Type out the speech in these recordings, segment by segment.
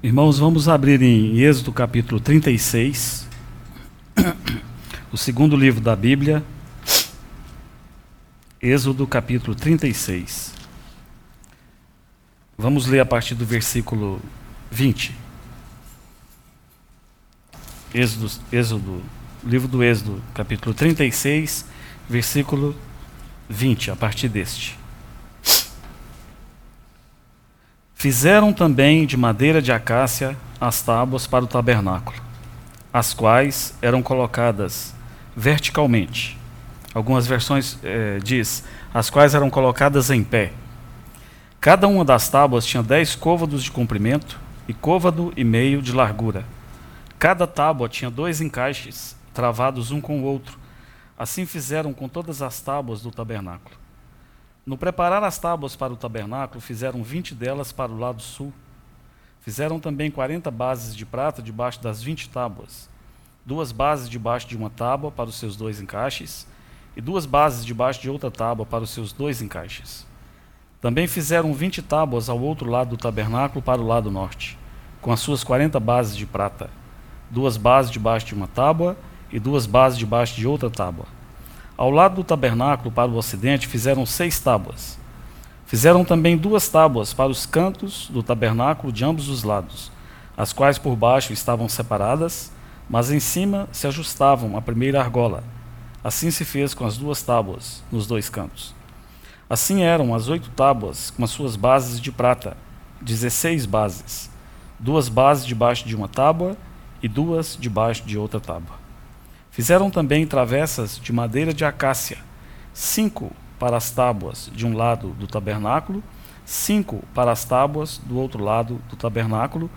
Irmãos, vamos abrir em Êxodo capítulo 36, o segundo livro da Bíblia. Êxodo capítulo 36. Vamos ler a partir do versículo 20. Êxodo, Êxodo, livro do Êxodo, capítulo 36, versículo 20, a partir deste. Fizeram também de madeira de acácia as tábuas para o tabernáculo, as quais eram colocadas verticalmente. Algumas versões eh, diz as quais eram colocadas em pé. Cada uma das tábuas tinha dez côvados de comprimento e côvado e meio de largura. Cada tábua tinha dois encaixes travados um com o outro. Assim fizeram com todas as tábuas do tabernáculo. No preparar as tábuas para o tabernáculo, fizeram vinte delas para o lado sul. Fizeram também quarenta bases de prata debaixo das vinte tábuas, duas bases debaixo de uma tábua para os seus dois encaixes, e duas bases debaixo de outra tábua para os seus dois encaixes. Também fizeram vinte tábuas ao outro lado do tabernáculo para o lado norte, com as suas quarenta bases de prata, duas bases debaixo de uma tábua e duas bases debaixo de outra tábua ao lado do tabernáculo, para o ocidente, fizeram seis tábuas. Fizeram também duas tábuas para os cantos do tabernáculo de ambos os lados, as quais por baixo estavam separadas, mas em cima se ajustavam à primeira argola. Assim se fez com as duas tábuas nos dois cantos. Assim eram as oito tábuas com as suas bases de prata, dezesseis bases, duas bases debaixo de uma tábua e duas debaixo de outra tábua. Fizeram também travessas de madeira de acácia, cinco para as tábuas de um lado do tabernáculo, cinco para as tábuas do outro lado do tabernáculo,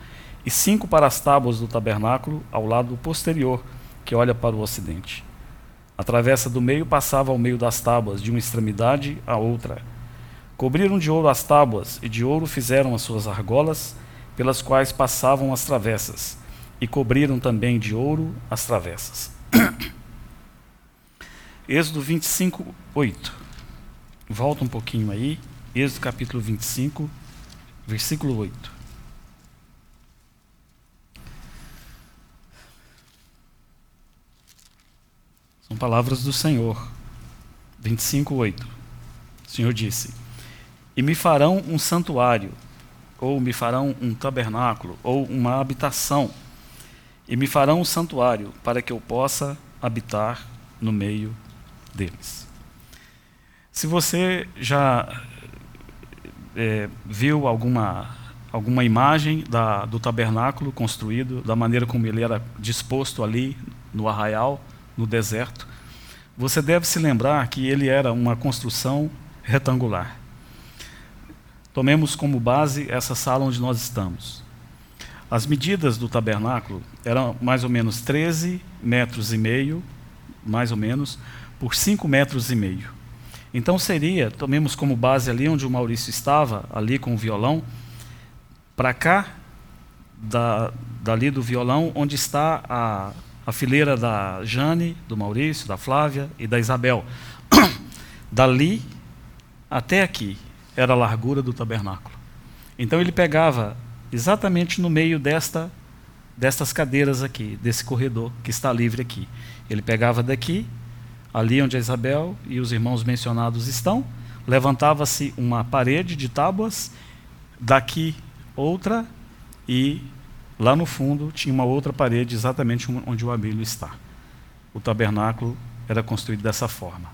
e cinco para as tábuas do tabernáculo ao lado posterior, que olha para o ocidente. A travessa do meio passava ao meio das tábuas, de uma extremidade à outra. Cobriram de ouro as tábuas, e de ouro fizeram as suas argolas, pelas quais passavam as travessas, e cobriram também de ouro as travessas. Êxodo 25, 8. Volta um pouquinho aí. Êxodo capítulo 25, versículo 8. São palavras do Senhor. 25, 8. O Senhor disse: E me farão um santuário, ou me farão um tabernáculo, ou uma habitação e me farão um santuário para que eu possa habitar no meio deles. Se você já é, viu alguma, alguma imagem da, do tabernáculo construído, da maneira como ele era disposto ali no arraial, no deserto, você deve se lembrar que ele era uma construção retangular. Tomemos como base essa sala onde nós estamos. As medidas do tabernáculo eram mais ou menos 13 metros e meio, mais ou menos, por 5 metros e meio. Então seria, tomemos como base ali onde o Maurício estava, ali com o violão, para cá, da, dali do violão, onde está a, a fileira da Jane, do Maurício, da Flávia e da Isabel. Dali até aqui era a largura do tabernáculo. Então ele pegava exatamente no meio desta destas cadeiras aqui, desse corredor que está livre aqui. Ele pegava daqui, ali onde a Isabel e os irmãos mencionados estão, levantava-se uma parede de tábuas, daqui outra, e lá no fundo tinha uma outra parede exatamente onde o Abílio está. O tabernáculo era construído dessa forma.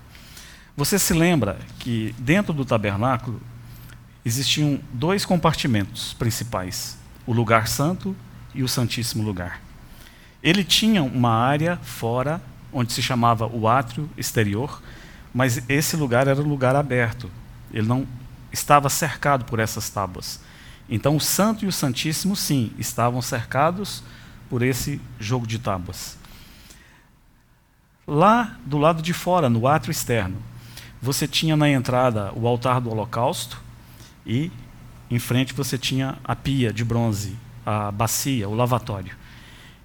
Você se lembra que dentro do tabernáculo existiam dois compartimentos principais: o lugar santo e o santíssimo lugar. Ele tinha uma área fora, onde se chamava o átrio exterior, mas esse lugar era um lugar aberto. Ele não estava cercado por essas tábuas. Então o santo e o santíssimo, sim, estavam cercados por esse jogo de tábuas. Lá do lado de fora, no átrio externo, você tinha na entrada o altar do holocausto, e em frente você tinha a pia de bronze, a bacia, o lavatório.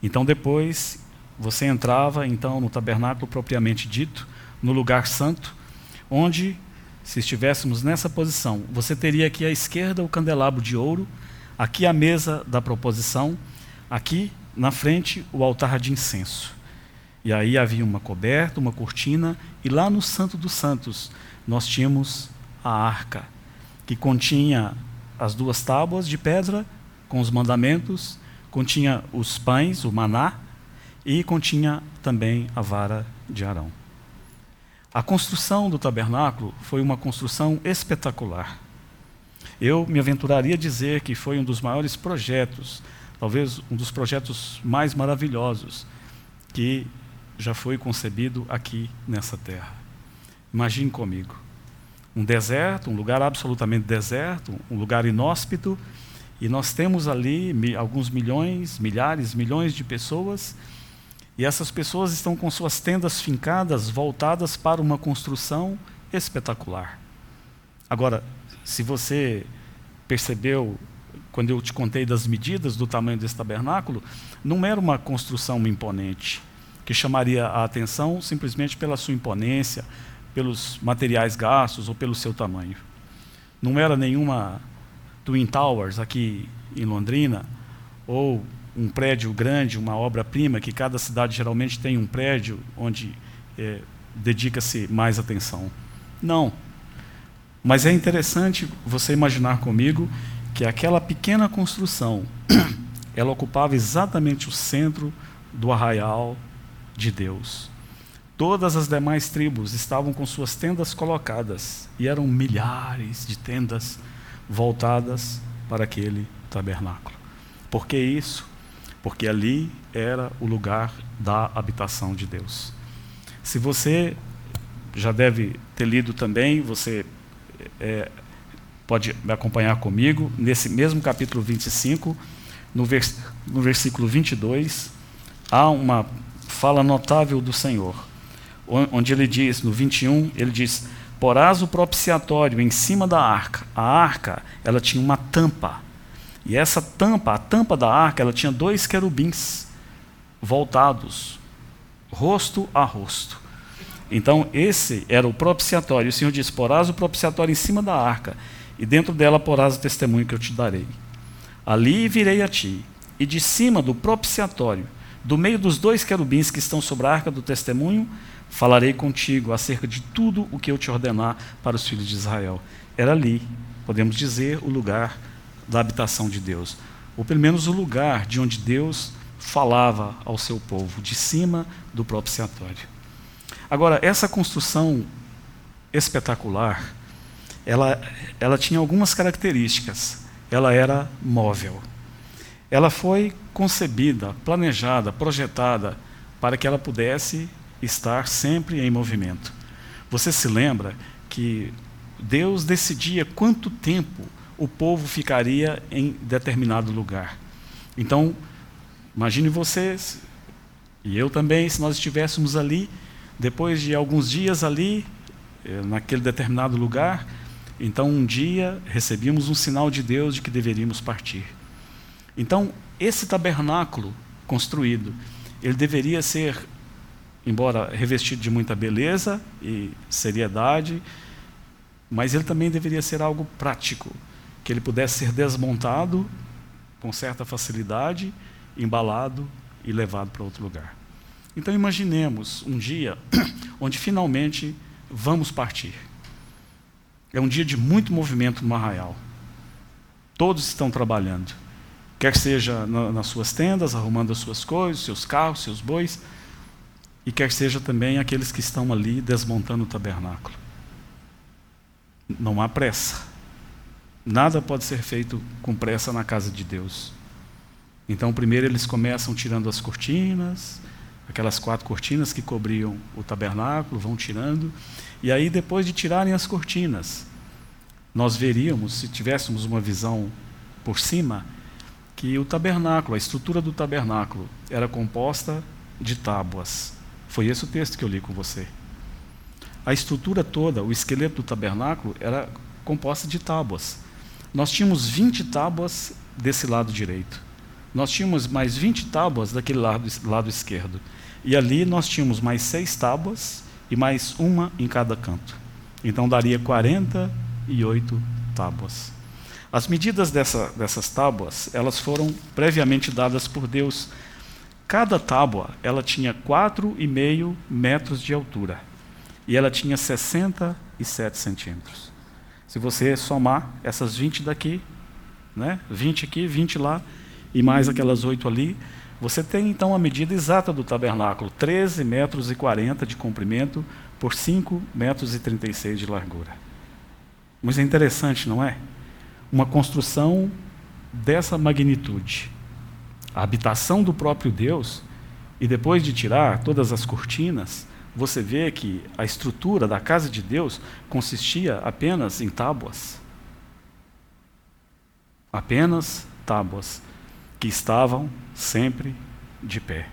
Então depois você entrava então no tabernáculo propriamente dito, no lugar santo, onde se estivéssemos nessa posição, você teria aqui à esquerda o candelabro de ouro, Aqui a mesa da proposição, aqui na frente o altar de incenso. E aí havia uma coberta, uma cortina, e lá no Santo dos Santos nós tínhamos a arca, que continha as duas tábuas de pedra com os mandamentos, continha os pães, o maná, e continha também a vara de Arão. A construção do tabernáculo foi uma construção espetacular. Eu me aventuraria a dizer que foi um dos maiores projetos, talvez um dos projetos mais maravilhosos que já foi concebido aqui nessa terra. Imagine comigo. Um deserto, um lugar absolutamente deserto, um lugar inóspito, e nós temos ali alguns milhões, milhares, milhões de pessoas, e essas pessoas estão com suas tendas fincadas, voltadas para uma construção espetacular. Agora, se você percebeu, quando eu te contei das medidas do tamanho desse tabernáculo, não era uma construção imponente que chamaria a atenção simplesmente pela sua imponência, pelos materiais gastos ou pelo seu tamanho. Não era nenhuma Twin Towers aqui em Londrina, ou um prédio grande, uma obra-prima, que cada cidade geralmente tem um prédio onde é, dedica-se mais atenção. Não. Mas é interessante você imaginar comigo que aquela pequena construção, ela ocupava exatamente o centro do arraial de Deus. Todas as demais tribos estavam com suas tendas colocadas, e eram milhares de tendas voltadas para aquele tabernáculo. Por que isso? Porque ali era o lugar da habitação de Deus. Se você já deve ter lido também, você é, pode me acompanhar comigo, nesse mesmo capítulo 25, no, vers no versículo 22, há uma fala notável do Senhor, onde ele diz, no 21, ele diz: Porás o propiciatório em cima da arca. A arca, ela tinha uma tampa. E essa tampa, a tampa da arca, ela tinha dois querubins voltados, rosto a rosto. Então, esse era o propiciatório. O Senhor diz: Porás o propiciatório em cima da arca, e dentro dela porás o testemunho que eu te darei. Ali virei a ti, e de cima do propiciatório do meio dos dois querubins que estão sobre a arca do testemunho, falarei contigo acerca de tudo o que eu te ordenar para os filhos de Israel. Era ali, podemos dizer, o lugar da habitação de Deus, ou pelo menos o lugar de onde Deus falava ao seu povo, de cima do propiciatório. Agora, essa construção espetacular, ela, ela tinha algumas características. Ela era móvel. Ela foi concebida, planejada, projetada para que ela pudesse estar sempre em movimento. Você se lembra que Deus decidia quanto tempo o povo ficaria em determinado lugar. Então, imagine vocês, e eu também, se nós estivéssemos ali, depois de alguns dias ali, eh, naquele determinado lugar, então um dia recebíamos um sinal de Deus de que deveríamos partir. Então, esse tabernáculo construído, ele deveria ser, embora revestido de muita beleza e seriedade, mas ele também deveria ser algo prático, que ele pudesse ser desmontado com certa facilidade, embalado e levado para outro lugar. Então imaginemos um dia onde finalmente vamos partir. É um dia de muito movimento no arraial. Todos estão trabalhando quer seja na, nas suas tendas, arrumando as suas coisas, seus carros, seus bois, e quer seja também aqueles que estão ali desmontando o tabernáculo. Não há pressa. Nada pode ser feito com pressa na casa de Deus. Então, primeiro eles começam tirando as cortinas, aquelas quatro cortinas que cobriam o tabernáculo, vão tirando, e aí depois de tirarem as cortinas, nós veríamos, se tivéssemos uma visão por cima, que o tabernáculo, a estrutura do tabernáculo, era composta de tábuas. Foi esse o texto que eu li com você. A estrutura toda, o esqueleto do tabernáculo, era composta de tábuas. Nós tínhamos 20 tábuas desse lado direito. Nós tínhamos mais 20 tábuas daquele lado, lado esquerdo. E ali nós tínhamos mais seis tábuas e mais uma em cada canto. Então daria 48 tábuas. As medidas dessa, dessas tábuas, elas foram previamente dadas por Deus. Cada tábua, ela tinha 4,5 metros de altura. E ela tinha 67 centímetros. Se você somar essas 20 daqui, né? 20 aqui, 20 lá, e mais aquelas 8 ali, você tem então a medida exata do tabernáculo, 13 metros e 40 de comprimento por 5 metros e 36 de largura. Mas é interessante, não é? uma construção dessa magnitude. A habitação do próprio Deus, e depois de tirar todas as cortinas, você vê que a estrutura da casa de Deus consistia apenas em tábuas. Apenas tábuas que estavam sempre de pé.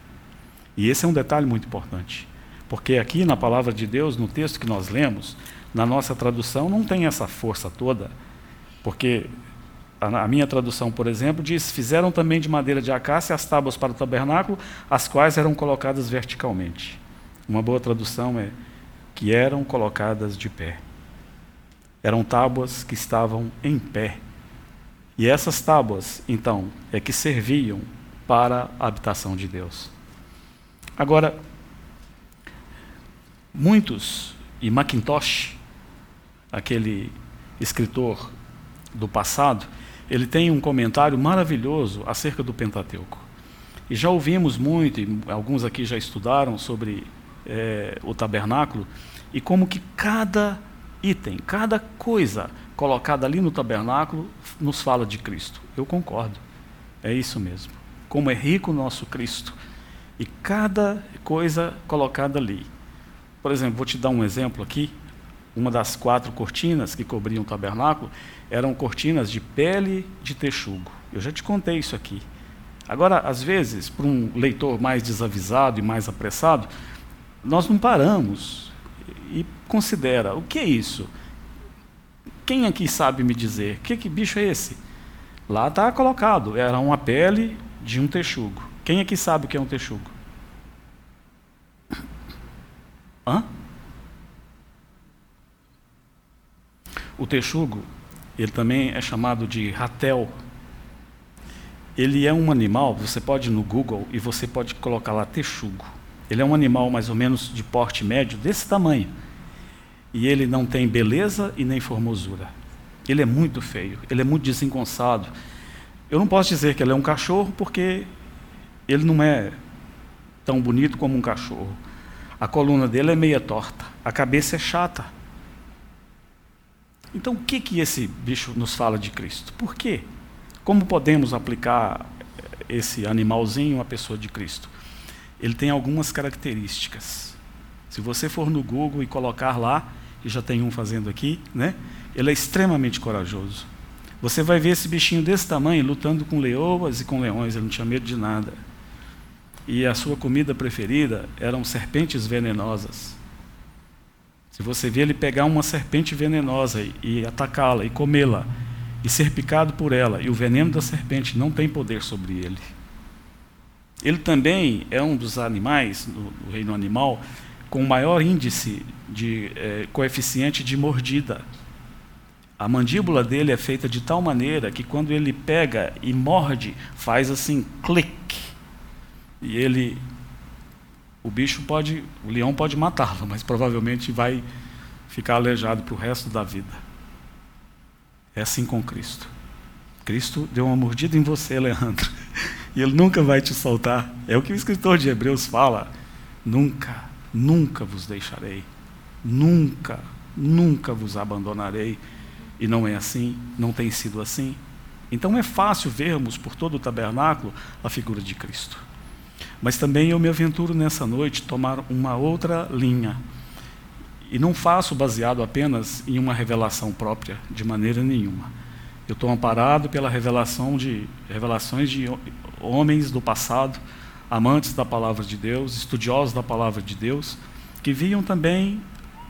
E esse é um detalhe muito importante, porque aqui na palavra de Deus, no texto que nós lemos, na nossa tradução não tem essa força toda porque a, minha tradução, por exemplo, diz: Fizeram também de madeira de acácia as tábuas para o tabernáculo, as quais eram colocadas verticalmente. Uma boa tradução é que eram colocadas de pé. Eram tábuas que estavam em pé. E essas tábuas, então, é que serviam para a habitação de Deus. Agora, muitos, e Macintosh, aquele escritor do passado, ele tem um comentário maravilhoso acerca do Pentateuco. E já ouvimos muito, e alguns aqui já estudaram sobre é, o tabernáculo, e como que cada item, cada coisa colocada ali no tabernáculo nos fala de Cristo. Eu concordo, é isso mesmo. Como é rico o nosso Cristo. E cada coisa colocada ali. Por exemplo, vou te dar um exemplo aqui. Uma das quatro cortinas que cobriam o tabernáculo eram cortinas de pele de texugo. Eu já te contei isso aqui. Agora, às vezes, para um leitor mais desavisado e mais apressado, nós não paramos e considera: o que é isso? Quem aqui sabe me dizer? Que, que bicho é esse? Lá está colocado: era uma pele de um texugo. Quem aqui sabe o que é um texugo? Hã? O texugo, ele também é chamado de ratel. Ele é um animal, você pode ir no Google e você pode colocar lá texugo. Ele é um animal mais ou menos de porte médio, desse tamanho. E ele não tem beleza e nem formosura. Ele é muito feio, ele é muito desengonçado. Eu não posso dizer que ele é um cachorro porque ele não é tão bonito como um cachorro. A coluna dele é meia torta, a cabeça é chata. Então, o que, que esse bicho nos fala de Cristo? Por quê? Como podemos aplicar esse animalzinho à pessoa de Cristo? Ele tem algumas características. Se você for no Google e colocar lá, e já tem um fazendo aqui, né? Ele é extremamente corajoso. Você vai ver esse bichinho desse tamanho lutando com leoas e com leões, ele não tinha medo de nada. E a sua comida preferida eram serpentes venenosas. Se você vê ele pegar uma serpente venenosa e, atacá-la e comê-la e ser picado por ela, e o veneno da serpente não tem poder sobre ele. Ele também é um dos animais, do, reino animal, com maior índice de é, coeficiente de mordida. A mandíbula dele é feita de tal maneira que quando ele pega e morde, faz assim, clique. E ele o bicho pode, o leão pode matá-lo, mas provavelmente vai ficar aleijado para o resto da vida. É assim com Cristo. Cristo deu uma mordida em você, Leandro, e ele nunca vai te soltar. É o que o escritor de Hebreus fala: nunca, nunca vos deixarei, nunca, nunca vos abandonarei. E não é assim, não tem sido assim. Então é fácil vermos por todo o tabernáculo a figura de Cristo. Mas também eu me aventuro nessa noite tomar uma outra linha. E não faço baseado apenas em uma revelação própria, de maneira nenhuma. Eu estou amparado pela revelação de revelações de homens do passado, amantes da palavra de Deus, estudiosos da palavra de Deus, que viam também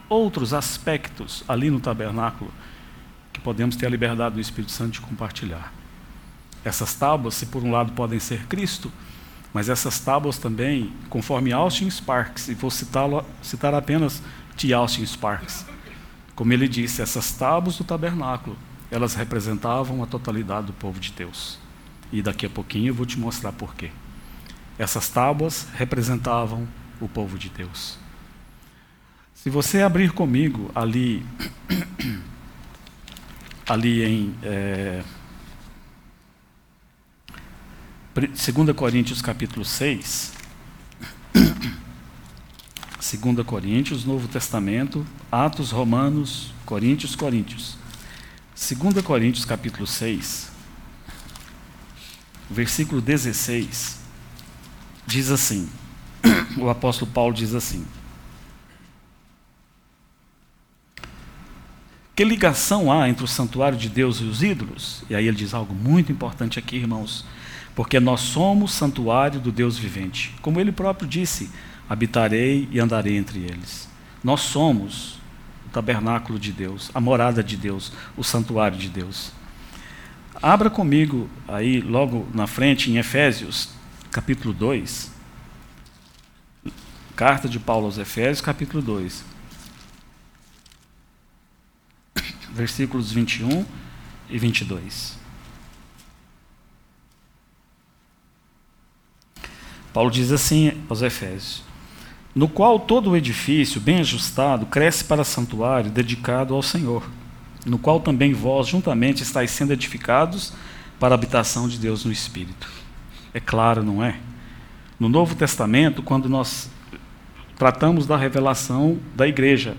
outros aspectos ali no tabernáculo que podemos ter a liberdade do Espírito Santo de compartilhar. Essas tábuas, se por um lado podem ser Cristo, mas essas tábuas também, conforme Austin Sparks, e vou citar apenas de Austin Sparks, como ele disse, essas tábuas do tabernáculo elas representavam a totalidade do povo de Deus. E daqui a pouquinho eu vou te mostrar por quê. Essas tábuas representavam o povo de Deus. Se você abrir comigo ali, ali em é, 2 Coríntios capítulo 6, 2 Coríntios, Novo Testamento, Atos, Romanos, Coríntios, Coríntios. 2 Coríntios capítulo 6, versículo 16, diz assim, o apóstolo Paulo diz assim, Que ligação há entre o santuário de Deus e os ídolos? E aí ele diz algo muito importante aqui, irmãos. Porque nós somos santuário do Deus vivente. Como ele próprio disse: habitarei e andarei entre eles. Nós somos o tabernáculo de Deus, a morada de Deus, o santuário de Deus. Abra comigo aí, logo na frente, em Efésios, capítulo 2. Carta de Paulo aos Efésios, capítulo 2. versículos 21 e 22. Paulo diz assim aos Efésios: No qual todo o edifício, bem ajustado, cresce para santuário dedicado ao Senhor, no qual também vós juntamente estáis sendo edificados para a habitação de Deus no Espírito. É claro, não é? No Novo Testamento, quando nós tratamos da revelação da igreja,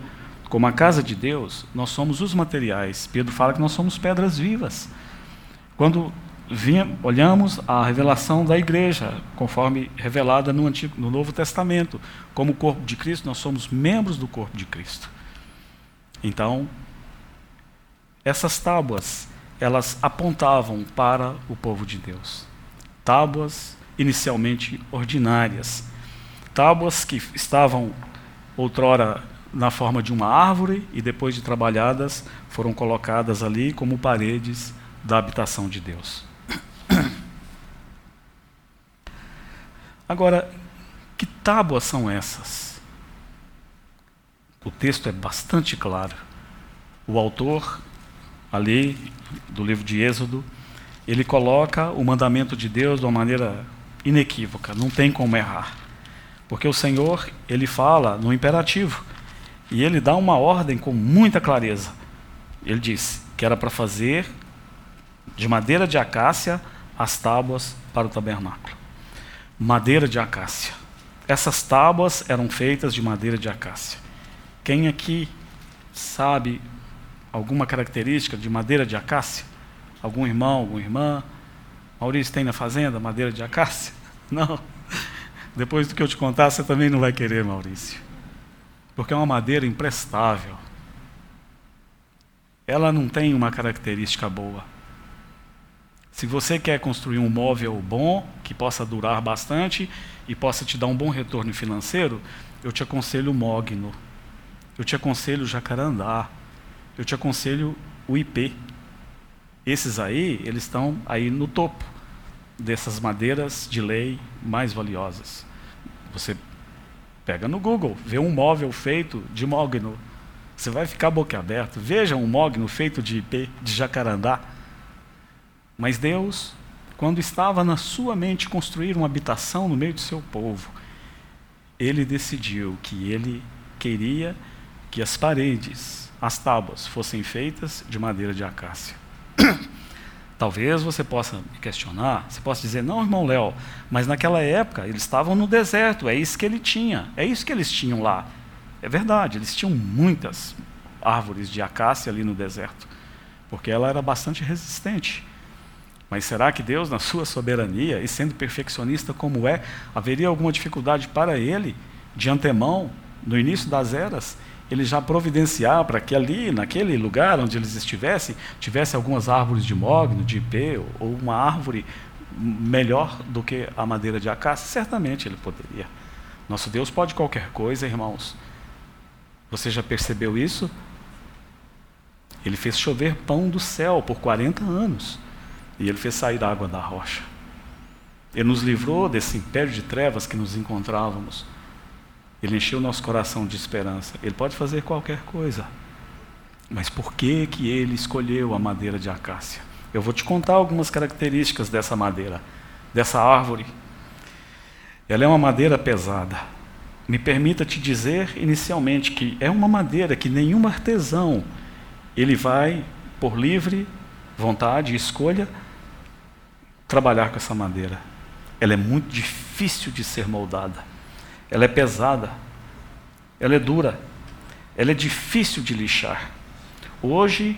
como a casa de Deus, nós somos os materiais. Pedro fala que nós somos pedras vivas. Quando olhamos a revelação da igreja, conforme revelada no, Antigo, no Novo Testamento, como corpo de Cristo, nós somos membros do corpo de Cristo. Então, essas tábuas, elas apontavam para o povo de Deus. Tábuas inicialmente ordinárias, tábuas que estavam outrora na forma de uma árvore e depois de trabalhadas foram colocadas ali como paredes da habitação de Deus. Agora, que tábuas são essas? O texto é bastante claro. O autor, ali do livro de Êxodo, ele coloca o mandamento de Deus de uma maneira inequívoca, não tem como errar. Porque o Senhor, ele fala no imperativo: e ele dá uma ordem com muita clareza. Ele disse que era para fazer de madeira de acácia as tábuas para o tabernáculo. Madeira de acácia. Essas tábuas eram feitas de madeira de acácia. Quem aqui sabe alguma característica de madeira de acácia? Algum irmão, alguma irmã? Maurício tem na fazenda madeira de acácia? Não. Depois do que eu te contar, você também não vai querer, Maurício porque é uma madeira imprestável. Ela não tem uma característica boa. Se você quer construir um móvel bom, que possa durar bastante e possa te dar um bom retorno financeiro, eu te aconselho o mogno. Eu te aconselho o jacarandá. Eu te aconselho o IP. Esses aí, eles estão aí no topo dessas madeiras de lei mais valiosas. Você Pega no Google, vê um móvel feito de mogno. Você vai ficar boquiaberto. Veja um mogno feito de IP, de jacarandá. Mas Deus, quando estava na sua mente construir uma habitação no meio do seu povo, ele decidiu que ele queria que as paredes, as tábuas, fossem feitas de madeira de acácia. Talvez você possa me questionar, você possa dizer, não, irmão Léo, mas naquela época eles estavam no deserto, é isso que ele tinha, é isso que eles tinham lá. É verdade, eles tinham muitas árvores de acácia ali no deserto, porque ela era bastante resistente. Mas será que Deus, na sua soberania e sendo perfeccionista como é, haveria alguma dificuldade para ele, de antemão, no início das eras, ele já providenciar para que ali, naquele lugar onde eles estivessem, tivesse algumas árvores de mogno, de ipê, ou uma árvore melhor do que a madeira de acácia? Certamente ele poderia. Nosso Deus pode qualquer coisa, irmãos. Você já percebeu isso? Ele fez chover pão do céu por 40 anos. E ele fez sair água da rocha. Ele nos livrou desse império de trevas que nos encontrávamos. Ele encheu nosso coração de esperança. Ele pode fazer qualquer coisa. Mas por que, que ele escolheu a madeira de acácia? Eu vou te contar algumas características dessa madeira, dessa árvore. Ela é uma madeira pesada. Me permita te dizer inicialmente que é uma madeira que nenhum artesão ele vai por livre vontade e escolha trabalhar com essa madeira. Ela é muito difícil de ser moldada. Ela é pesada. Ela é dura. Ela é difícil de lixar. Hoje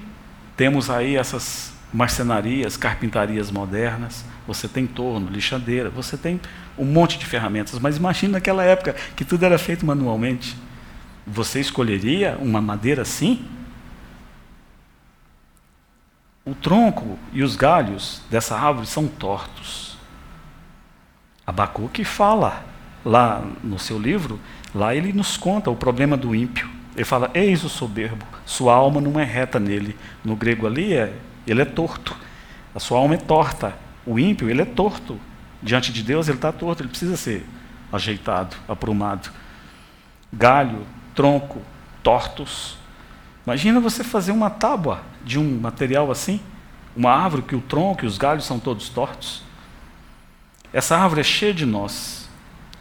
temos aí essas marcenarias, carpintarias modernas, você tem torno, lixadeira, você tem um monte de ferramentas, mas imagine naquela época que tudo era feito manualmente. Você escolheria uma madeira assim? O tronco e os galhos dessa árvore são tortos. Abacuque fala lá no seu livro, lá ele nos conta o problema do ímpio. Ele fala: Eis o soberbo, sua alma não é reta nele. No grego ali, é, ele é torto. A sua alma é torta. O ímpio, ele é torto. Diante de Deus, ele está torto, ele precisa ser ajeitado, aprumado. Galho, tronco, tortos. Imagina você fazer uma tábua de um material assim, uma árvore que o tronco e os galhos são todos tortos. Essa árvore é cheia de nós.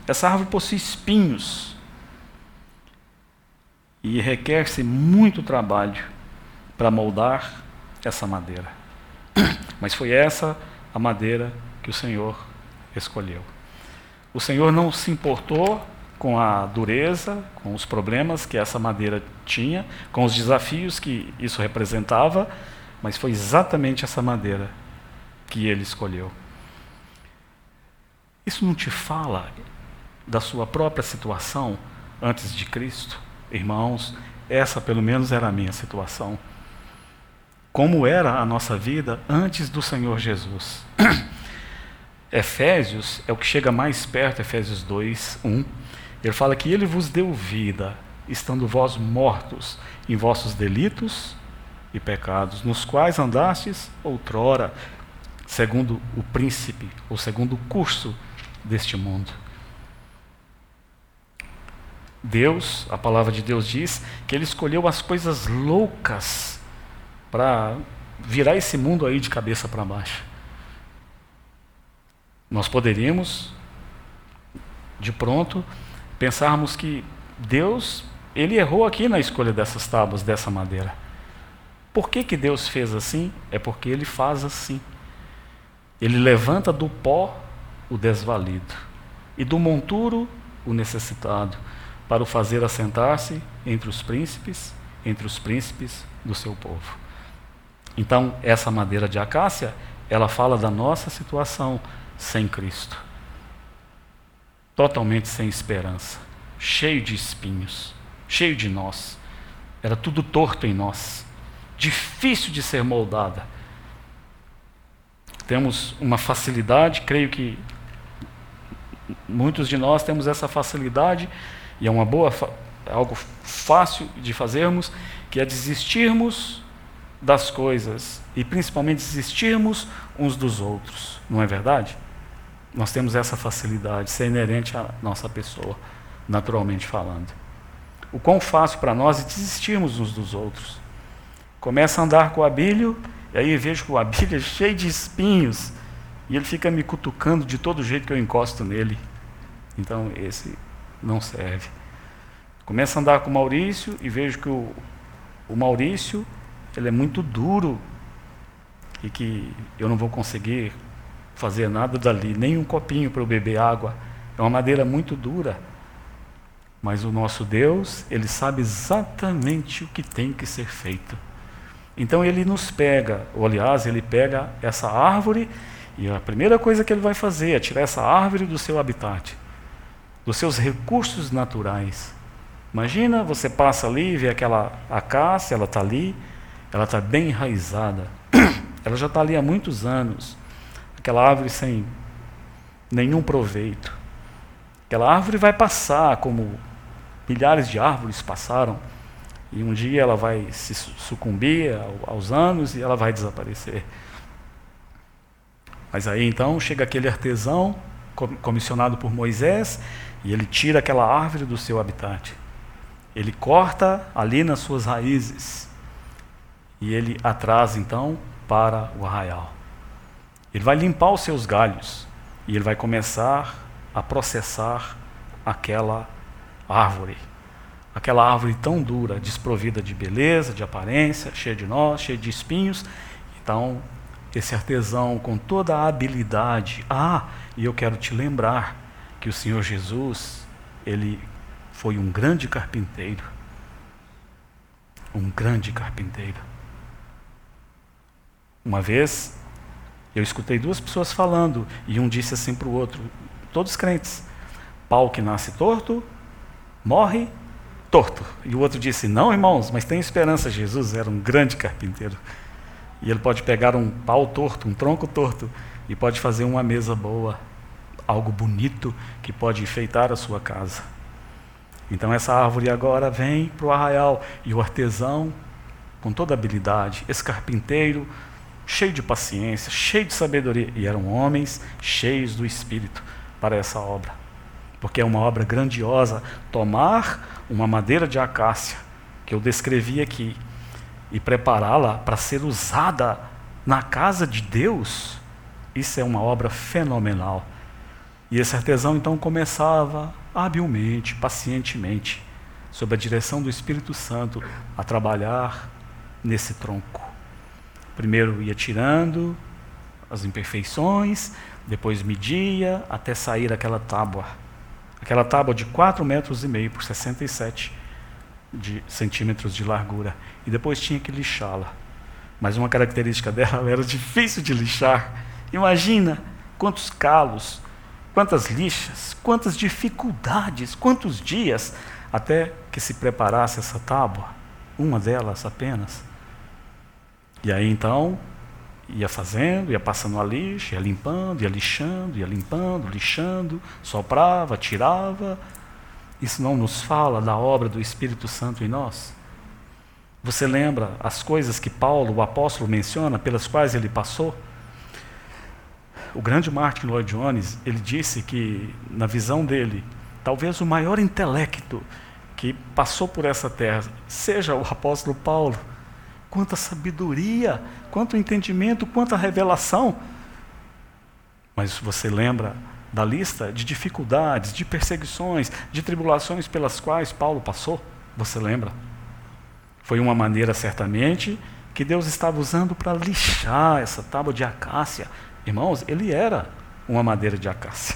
Essa árvore possui espinhos. E requer-se muito trabalho para moldar essa madeira. Mas foi essa a madeira que o Senhor escolheu. O Senhor não se importou com a dureza, com os problemas que essa madeira tinha, com os desafios que isso representava, mas foi exatamente essa madeira que ele escolheu. Isso não te fala da sua própria situação antes de Cristo? Irmãos, essa pelo menos era a minha situação. Como era a nossa vida antes do Senhor Jesus. Efésios é o que chega mais perto, Efésios 2, 1 ele fala que ele vos deu vida, estando vós mortos em vossos delitos e pecados, nos quais andastes outrora, segundo o príncipe, ou segundo o curso deste mundo. Deus, a palavra de Deus diz que ele escolheu as coisas loucas para virar esse mundo aí de cabeça para baixo. Nós poderíamos, de pronto, pensarmos que Deus, ele errou aqui na escolha dessas tábuas, dessa madeira. Por que, que Deus fez assim? É porque ele faz assim. Ele levanta do pó o desvalido e do monturo o necessitado, para o fazer assentar-se entre os príncipes, entre os príncipes do seu povo. Então, essa madeira de acácia, ela fala da nossa situação sem Cristo totalmente sem esperança, cheio de espinhos, cheio de nós. Era tudo torto em nós, difícil de ser moldada. Temos uma facilidade, creio que muitos de nós temos essa facilidade, e é uma boa, algo fácil de fazermos, que é desistirmos das coisas e principalmente desistirmos uns dos outros, não é verdade? Nós temos essa facilidade, isso é inerente à nossa pessoa, naturalmente falando. O quão fácil para nós é desistirmos uns dos outros. Começa a andar com o abílio, e aí vejo que o abílio é cheio de espinhos, e ele fica me cutucando de todo jeito que eu encosto nele. Então, esse não serve. Começa a andar com o Maurício e vejo que o, o Maurício ele é muito duro e que eu não vou conseguir fazer nada dali, nem um copinho para eu beber água. É uma madeira muito dura. Mas o nosso Deus, ele sabe exatamente o que tem que ser feito. Então ele nos pega, ou aliás, ele pega essa árvore e a primeira coisa que ele vai fazer é tirar essa árvore do seu habitat, dos seus recursos naturais. Imagina, você passa ali vê aquela acácia, ela está ali, ela está bem enraizada. Ela já está ali há muitos anos aquela árvore sem nenhum proveito. Aquela árvore vai passar como milhares de árvores passaram, e um dia ela vai se sucumbir aos anos e ela vai desaparecer. Mas aí então chega aquele artesão comissionado por Moisés e ele tira aquela árvore do seu habitat. Ele corta ali nas suas raízes e ele atrasa então para o arraial. Ele vai limpar os seus galhos e ele vai começar a processar aquela árvore. Aquela árvore tão dura, desprovida de beleza, de aparência, cheia de nós, cheia de espinhos. Então, esse artesão com toda a habilidade. Ah, e eu quero te lembrar que o Senhor Jesus, ele foi um grande carpinteiro. Um grande carpinteiro. Uma vez, eu escutei duas pessoas falando, e um disse assim para o outro, todos crentes: pau que nasce torto, morre torto. E o outro disse: Não, irmãos, mas tem esperança. Jesus era um grande carpinteiro. E ele pode pegar um pau torto, um tronco torto, e pode fazer uma mesa boa, algo bonito que pode enfeitar a sua casa. Então essa árvore agora vem para o arraial e o artesão, com toda habilidade, esse carpinteiro, cheio de paciência, cheio de sabedoria, e eram homens cheios do Espírito para essa obra. Porque é uma obra grandiosa tomar uma madeira de acácia, que eu descrevi aqui, e prepará-la para ser usada na casa de Deus. Isso é uma obra fenomenal. E esse artesão então começava habilmente, pacientemente, sob a direção do Espírito Santo, a trabalhar nesse tronco. Primeiro ia tirando as imperfeições, depois media até sair aquela tábua. Aquela tábua de 4 metros e meio por 67 de centímetros de largura. E depois tinha que lixá-la. Mas uma característica dela era difícil de lixar. Imagina quantos calos, quantas lixas, quantas dificuldades, quantos dias até que se preparasse essa tábua. Uma delas apenas. E aí então, ia fazendo, ia passando a lixa, ia limpando, ia lixando, ia limpando, lixando, soprava, tirava. Isso não nos fala da obra do Espírito Santo em nós? Você lembra as coisas que Paulo, o apóstolo, menciona, pelas quais ele passou? O grande Martin Lloyd Jones, ele disse que, na visão dele, talvez o maior intelecto que passou por essa terra seja o apóstolo Paulo quanta sabedoria, quanto entendimento, quanta revelação. Mas você lembra da lista de dificuldades, de perseguições, de tribulações pelas quais Paulo passou? Você lembra? Foi uma maneira, certamente, que Deus estava usando para lixar essa tábua de acácia. Irmãos, ele era uma madeira de acácia.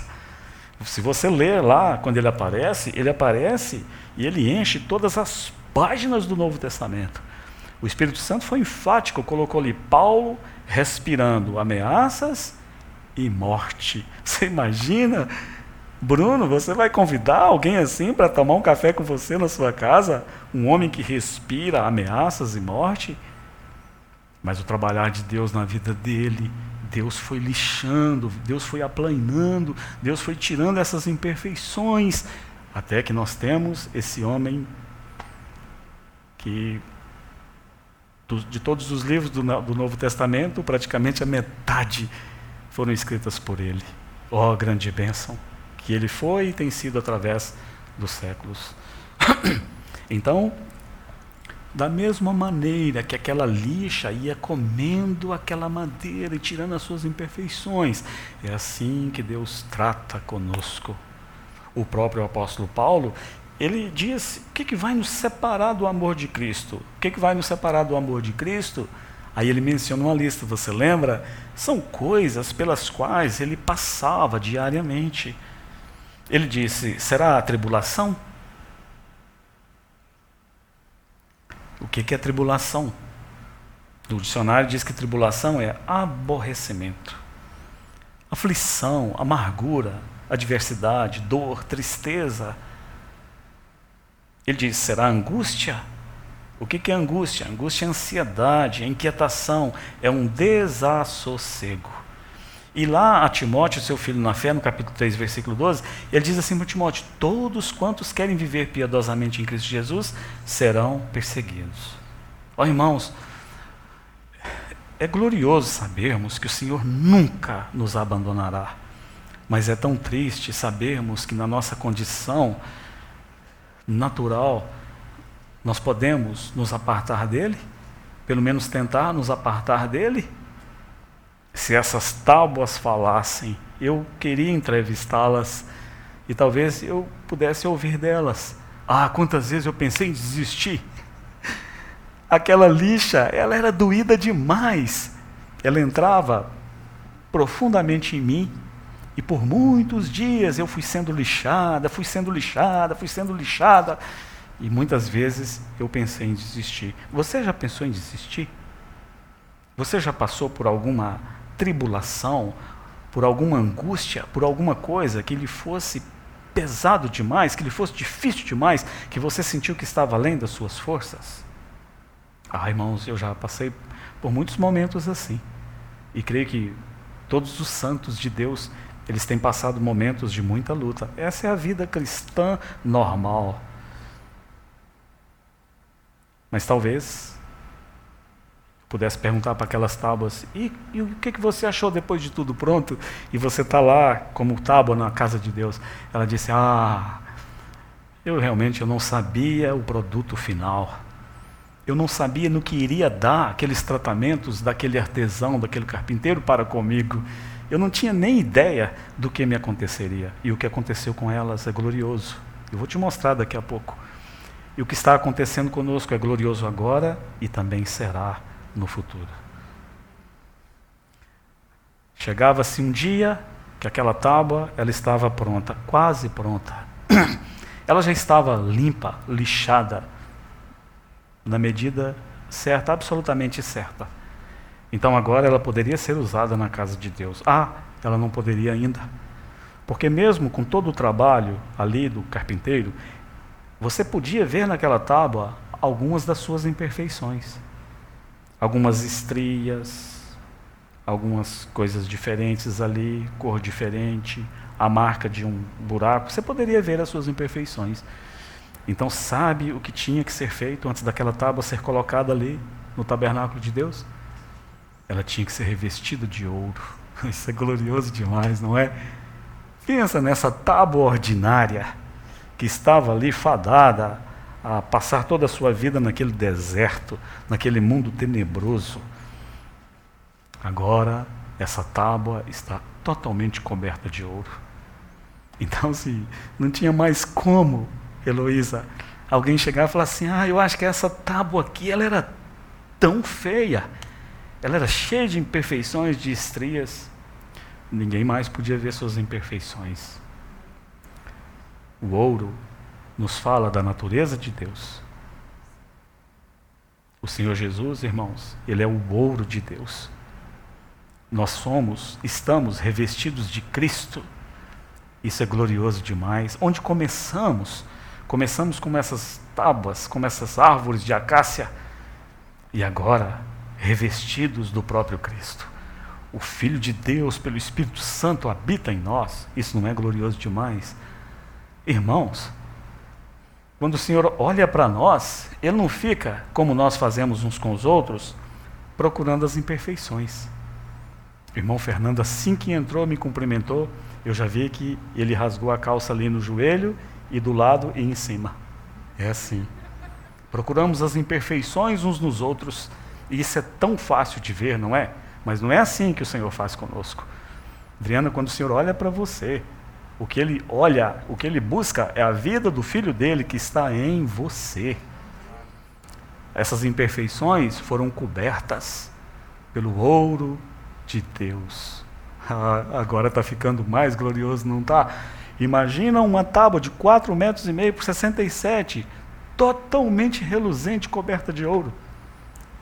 Se você ler lá, quando ele aparece, ele aparece e ele enche todas as páginas do Novo Testamento. O Espírito Santo foi enfático, colocou ali Paulo respirando ameaças e morte. Você imagina? Bruno, você vai convidar alguém assim para tomar um café com você na sua casa? Um homem que respira ameaças e morte? Mas o trabalhar de Deus na vida dele, Deus foi lixando, Deus foi aplanando, Deus foi tirando essas imperfeições, até que nós temos esse homem que de todos os livros do, do Novo Testamento, praticamente a metade foram escritas por ele. Ó oh, grande bênção que ele foi e tem sido através dos séculos. então, da mesma maneira que aquela lixa ia comendo aquela madeira e tirando as suas imperfeições, é assim que Deus trata conosco. O próprio apóstolo Paulo, ele diz: o que, que vai nos separar do amor de Cristo? O que, que vai nos separar do amor de Cristo? Aí ele menciona uma lista, você lembra? São coisas pelas quais ele passava diariamente. Ele disse: será a tribulação? O que, que é tribulação? O dicionário diz que tribulação é aborrecimento, aflição, amargura, adversidade, dor, tristeza ele diz: será angústia? O que é angústia? Angústia é ansiedade, é inquietação, é um desassossego. E lá a Timóteo, seu filho na fé, no capítulo 3, versículo 12, ele diz assim para Timóteo: Todos quantos querem viver piedosamente em Cristo Jesus serão perseguidos. Ó oh, irmãos, é glorioso sabermos que o Senhor nunca nos abandonará, mas é tão triste sabermos que na nossa condição, natural, nós podemos nos apartar dele? pelo menos tentar nos apartar dele? Se essas tábuas falassem, eu queria entrevistá-las e talvez eu pudesse ouvir delas. Ah, quantas vezes eu pensei em desistir. Aquela lixa, ela era doída demais. Ela entrava profundamente em mim e por muitos dias eu fui sendo lixada, fui sendo lixada, fui sendo lixada. E muitas vezes eu pensei em desistir. Você já pensou em desistir? Você já passou por alguma tribulação, por alguma angústia, por alguma coisa que lhe fosse pesado demais, que lhe fosse difícil demais, que você sentiu que estava além das suas forças? Ah, irmãos, eu já passei por muitos momentos assim. E creio que todos os santos de Deus, eles têm passado momentos de muita luta. Essa é a vida cristã normal. Mas talvez pudesse perguntar para aquelas tábuas: e, e o que, que você achou depois de tudo pronto? E você está lá como tábua na casa de Deus. Ela disse: Ah, eu realmente eu não sabia o produto final. Eu não sabia no que iria dar aqueles tratamentos daquele artesão, daquele carpinteiro para comigo. Eu não tinha nem ideia do que me aconteceria. E o que aconteceu com elas é glorioso. Eu vou te mostrar daqui a pouco. E o que está acontecendo conosco é glorioso agora e também será no futuro. Chegava-se um dia que aquela tábua ela estava pronta, quase pronta. Ela já estava limpa, lixada, na medida certa, absolutamente certa. Então agora ela poderia ser usada na casa de Deus. Ah, ela não poderia ainda. Porque mesmo com todo o trabalho ali do carpinteiro, você podia ver naquela tábua algumas das suas imperfeições. Algumas estrias, algumas coisas diferentes ali, cor diferente, a marca de um buraco. Você poderia ver as suas imperfeições. Então, sabe o que tinha que ser feito antes daquela tábua ser colocada ali no tabernáculo de Deus? Ela tinha que ser revestida de ouro. Isso é glorioso demais, não é? Pensa nessa tábua ordinária que estava ali fadada a passar toda a sua vida naquele deserto, naquele mundo tenebroso. Agora, essa tábua está totalmente coberta de ouro. Então, se não tinha mais como Heloísa, alguém chegar e falar assim: Ah, eu acho que essa tábua aqui ela era tão feia, ela era cheia de imperfeições, de estrias. Ninguém mais podia ver suas imperfeições. O ouro nos fala da natureza de Deus. O Senhor Jesus, irmãos, Ele é o ouro de Deus. Nós somos, estamos revestidos de Cristo. Isso é glorioso demais. Onde começamos? Começamos com essas tábuas, com essas árvores de acácia, e agora revestidos do próprio Cristo. O Filho de Deus, pelo Espírito Santo, habita em nós. Isso não é glorioso demais? Irmãos, quando o Senhor olha para nós, Ele não fica, como nós fazemos uns com os outros, procurando as imperfeições. Irmão Fernando, assim que entrou, me cumprimentou. Eu já vi que ele rasgou a calça ali no joelho e do lado e em cima. É assim. Procuramos as imperfeições uns nos outros, e isso é tão fácil de ver, não é? Mas não é assim que o Senhor faz conosco. Adriana, quando o Senhor olha para você, o que ele olha, o que ele busca é a vida do filho dele que está em você. Essas imperfeições foram cobertas pelo ouro de Deus. Ah, agora está ficando mais glorioso, não está? Imagina uma tábua de 4 metros e meio por 67, totalmente reluzente, coberta de ouro.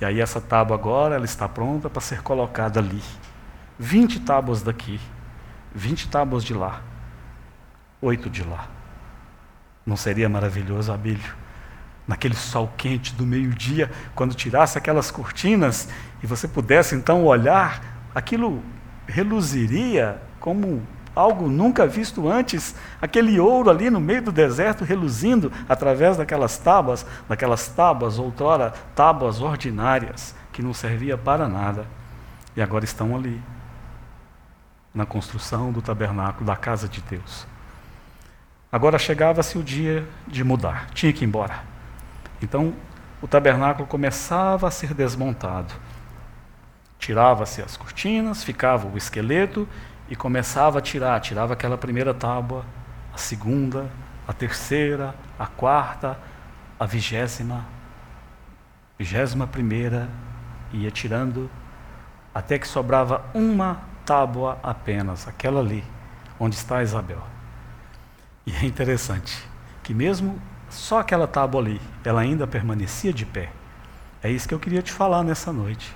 E aí essa tábua agora ela está pronta para ser colocada ali. 20 tábuas daqui, 20 tábuas de lá, 8 de lá. Não seria maravilhoso, Abílio? Naquele sol quente do meio-dia, quando tirasse aquelas cortinas e você pudesse então olhar, aquilo reluziria como algo nunca visto antes, aquele ouro ali no meio do deserto reluzindo através daquelas tábuas, daquelas tábuas outrora tábuas ordinárias que não servia para nada e agora estão ali na construção do tabernáculo da casa de Deus. Agora chegava-se o dia de mudar, tinha que ir embora. Então, o tabernáculo começava a ser desmontado. Tirava-se as cortinas, ficava o esqueleto e começava a tirar. Tirava aquela primeira tábua, a segunda, a terceira, a quarta, a vigésima, vigésima primeira, ia tirando até que sobrava uma tábua apenas, aquela ali, onde está Isabel. E é interessante que mesmo só aquela tábua ali, ela ainda permanecia de pé. É isso que eu queria te falar nessa noite.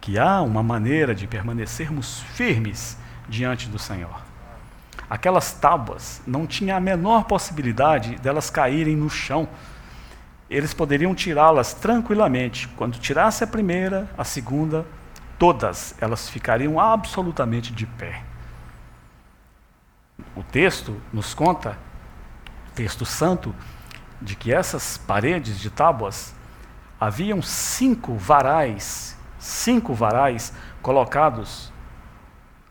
Que há uma maneira de permanecermos firmes diante do Senhor. Aquelas tábuas não tinha a menor possibilidade delas caírem no chão. Eles poderiam tirá-las tranquilamente. Quando tirasse a primeira, a segunda, todas elas ficariam absolutamente de pé. O texto nos conta, texto santo, de que essas paredes de tábuas haviam cinco varais, cinco varais colocados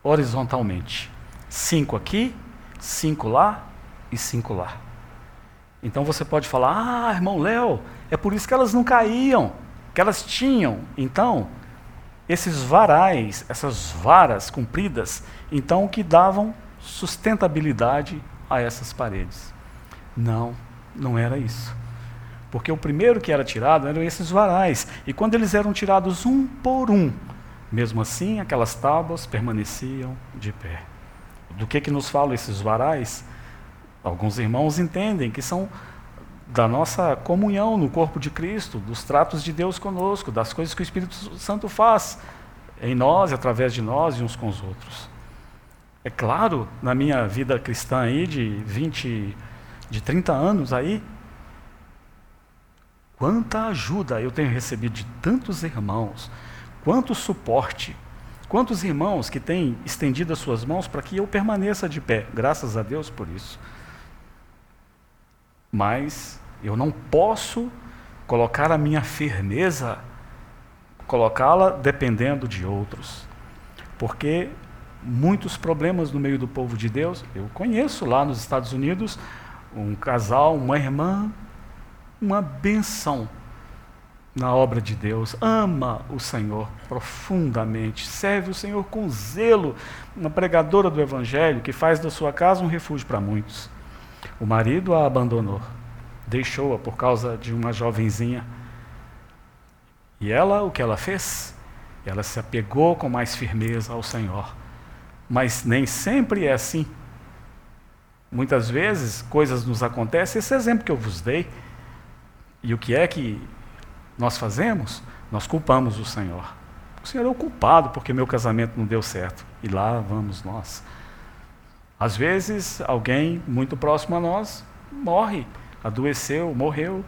horizontalmente. Cinco aqui, cinco lá e cinco lá. Então você pode falar: Ah, irmão Léo, é por isso que elas não caíam, que elas tinham. Então, esses varais, essas varas compridas, então que davam sustentabilidade a essas paredes. Não, não era isso. Porque o primeiro que era tirado eram esses varais. E quando eles eram tirados um por um, mesmo assim aquelas tábuas permaneciam de pé. Do que, que nos falam esses varais? Alguns irmãos entendem que são da nossa comunhão no corpo de Cristo, dos tratos de Deus conosco, das coisas que o Espírito Santo faz em nós, através de nós e uns com os outros. É claro, na minha vida cristã aí de 20, de 30 anos aí, quanta ajuda eu tenho recebido de tantos irmãos, quanto suporte, quantos irmãos que têm estendido as suas mãos para que eu permaneça de pé, graças a Deus por isso. Mas eu não posso colocar a minha firmeza, colocá-la dependendo de outros. Porque muitos problemas no meio do povo de Deus, eu conheço lá nos Estados Unidos um casal, uma irmã, uma benção na obra de Deus, ama o Senhor profundamente, serve o Senhor com zelo, uma pregadora do Evangelho que faz da sua casa um refúgio para muitos. O marido a abandonou, deixou-a por causa de uma jovenzinha. E ela, o que ela fez? Ela se apegou com mais firmeza ao Senhor. Mas nem sempre é assim. Muitas vezes coisas nos acontecem, esse exemplo que eu vos dei. E o que é que nós fazemos? Nós culpamos o Senhor. O Senhor é o culpado porque meu casamento não deu certo. E lá vamos nós. Às vezes, alguém muito próximo a nós morre, adoeceu, morreu.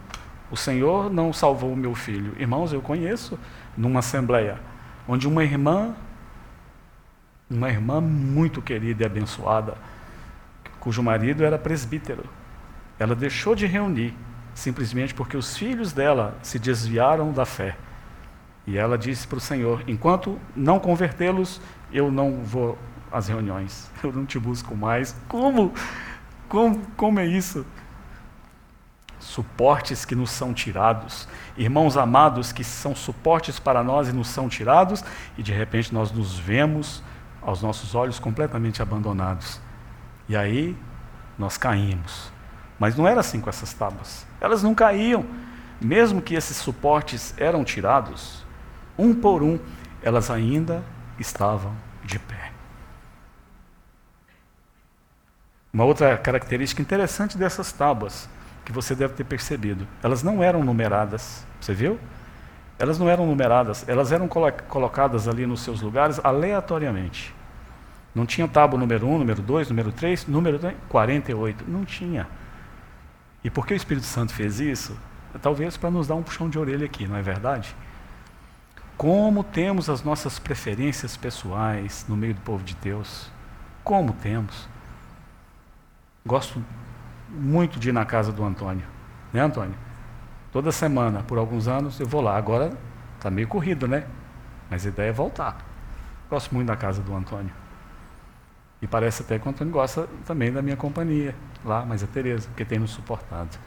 O Senhor não salvou o meu filho. Irmãos, eu conheço numa assembleia onde uma irmã, uma irmã muito querida e abençoada, cujo marido era presbítero, ela deixou de reunir simplesmente porque os filhos dela se desviaram da fé. E ela disse para o Senhor: enquanto não convertê-los, eu não vou as reuniões. Eu não te busco mais. Como? Como, como é isso? Suportes que nos são tirados, irmãos amados que são suportes para nós e nos são tirados, e de repente nós nos vemos aos nossos olhos completamente abandonados. E aí nós caímos. Mas não era assim com essas tábuas. Elas não caíam. Mesmo que esses suportes eram tirados, um por um, elas ainda estavam de pé. Uma outra característica interessante dessas tábuas, que você deve ter percebido, elas não eram numeradas. Você viu? Elas não eram numeradas, elas eram colo colocadas ali nos seus lugares aleatoriamente. Não tinha tábua número 1, número 2, número 3, número 48. Não tinha. E por que o Espírito Santo fez isso? Talvez para nos dar um puxão de orelha aqui, não é verdade? Como temos as nossas preferências pessoais no meio do povo de Deus? Como temos? Gosto muito de ir na casa do Antônio. Né, Antônio? Toda semana, por alguns anos, eu vou lá. Agora está meio corrido, né? Mas a ideia é voltar. Gosto muito da casa do Antônio. E parece até que o Antônio gosta também da minha companhia lá, mas a Tereza, porque tem nos suportado.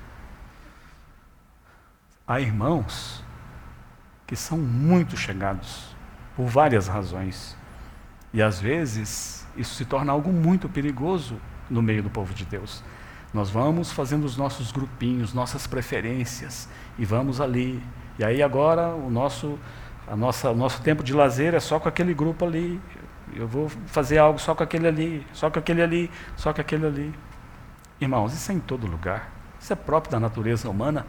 há irmãos que são muito chegados, por várias razões. E às vezes isso se torna algo muito perigoso no meio do povo de Deus. Nós vamos fazendo os nossos grupinhos, nossas preferências, e vamos ali. E aí agora o nosso, a nossa, o nosso tempo de lazer é só com aquele grupo ali. Eu vou fazer algo só com aquele ali, só com aquele ali, só com aquele ali. Irmãos, isso é em todo lugar. Isso é próprio da natureza humana.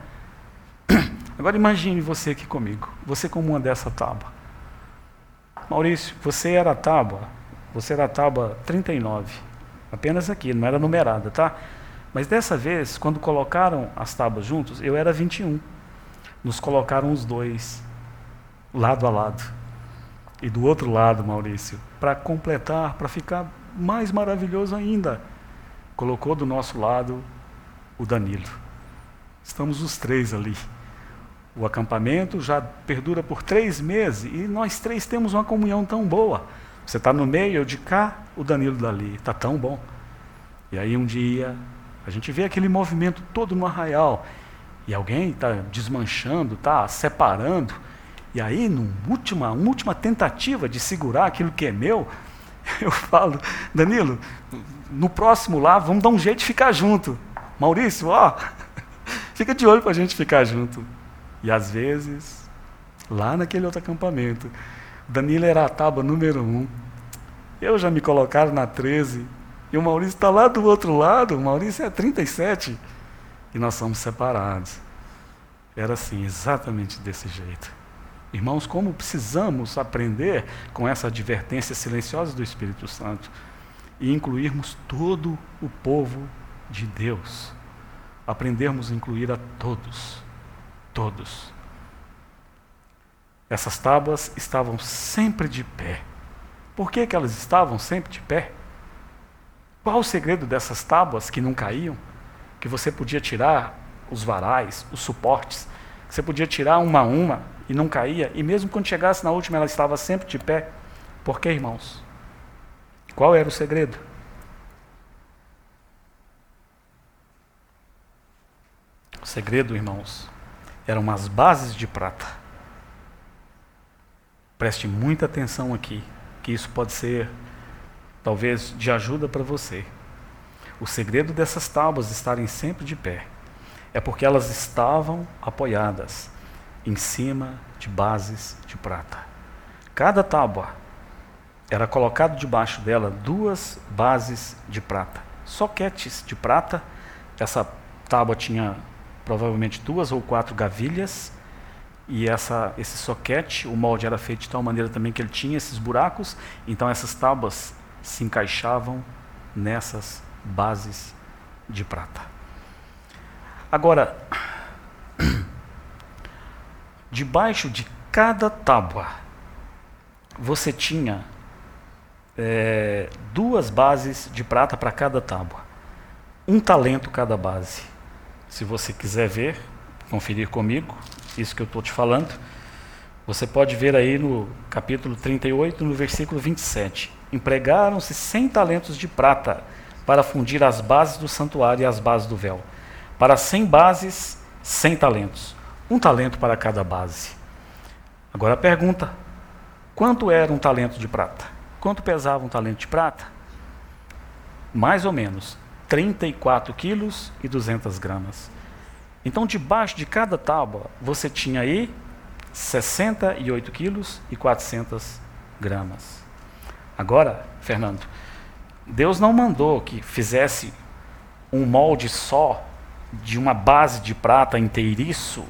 Agora imagine você aqui comigo, você como uma dessa tábua. Maurício, você era a tábua, você era a tábua 39, apenas aqui, não era numerada, tá? Mas dessa vez, quando colocaram as tábuas juntos, eu era 21. Nos colocaram os dois, lado a lado. E do outro lado, Maurício, para completar, para ficar mais maravilhoso ainda, colocou do nosso lado o Danilo. Estamos os três ali. O acampamento já perdura por três meses e nós três temos uma comunhão tão boa. Você está no meio, eu de cá, o Danilo dali. Está tão bom. E aí um dia, a gente vê aquele movimento todo no arraial. E alguém está desmanchando, está separando. E aí, numa última, última tentativa de segurar aquilo que é meu, eu falo, Danilo, no próximo lá, vamos dar um jeito de ficar junto. Maurício, ó, fica de olho para a gente ficar junto. E às vezes, lá naquele outro acampamento, Danilo era a tábua número um. Eu já me colocaram na 13. E o Maurício está lá do outro lado. O Maurício é 37. E nós somos separados. Era assim, exatamente desse jeito. Irmãos, como precisamos aprender com essa advertência silenciosa do Espírito Santo e incluirmos todo o povo de Deus. Aprendermos a incluir a todos todos. Essas tábuas estavam sempre de pé. Por que, que elas estavam sempre de pé? Qual o segredo dessas tábuas que não caíam? Que você podia tirar os varais, os suportes, você podia tirar uma a uma e não caía, e mesmo quando chegasse na última ela estava sempre de pé. Por que, irmãos? Qual era o segredo? O segredo, irmãos, eram umas bases de prata. Preste muita atenção aqui, que isso pode ser, talvez, de ajuda para você. O segredo dessas tábuas estarem sempre de pé é porque elas estavam apoiadas em cima de bases de prata. Cada tábua era colocado debaixo dela duas bases de prata, soquetes de prata. Essa tábua tinha provavelmente duas ou quatro gavilhas, e essa, esse soquete, o molde era feito de tal maneira também que ele tinha esses buracos, então essas tábuas se encaixavam nessas bases de prata. Agora, debaixo de cada tábua, você tinha é, duas bases de prata para cada tábua, um talento cada base. Se você quiser ver, conferir comigo, isso que eu estou te falando, você pode ver aí no capítulo 38, no versículo 27. Empregaram-se cem talentos de prata para fundir as bases do santuário e as bases do véu. Para cem bases, cem talentos. Um talento para cada base. Agora a pergunta: quanto era um talento de prata? Quanto pesava um talento de prata? Mais ou menos 34 quilos e 200 gramas. Então, debaixo de cada tábua, você tinha aí 68 quilos e 400 gramas. Agora, Fernando, Deus não mandou que fizesse um molde só de uma base de prata inteiriço,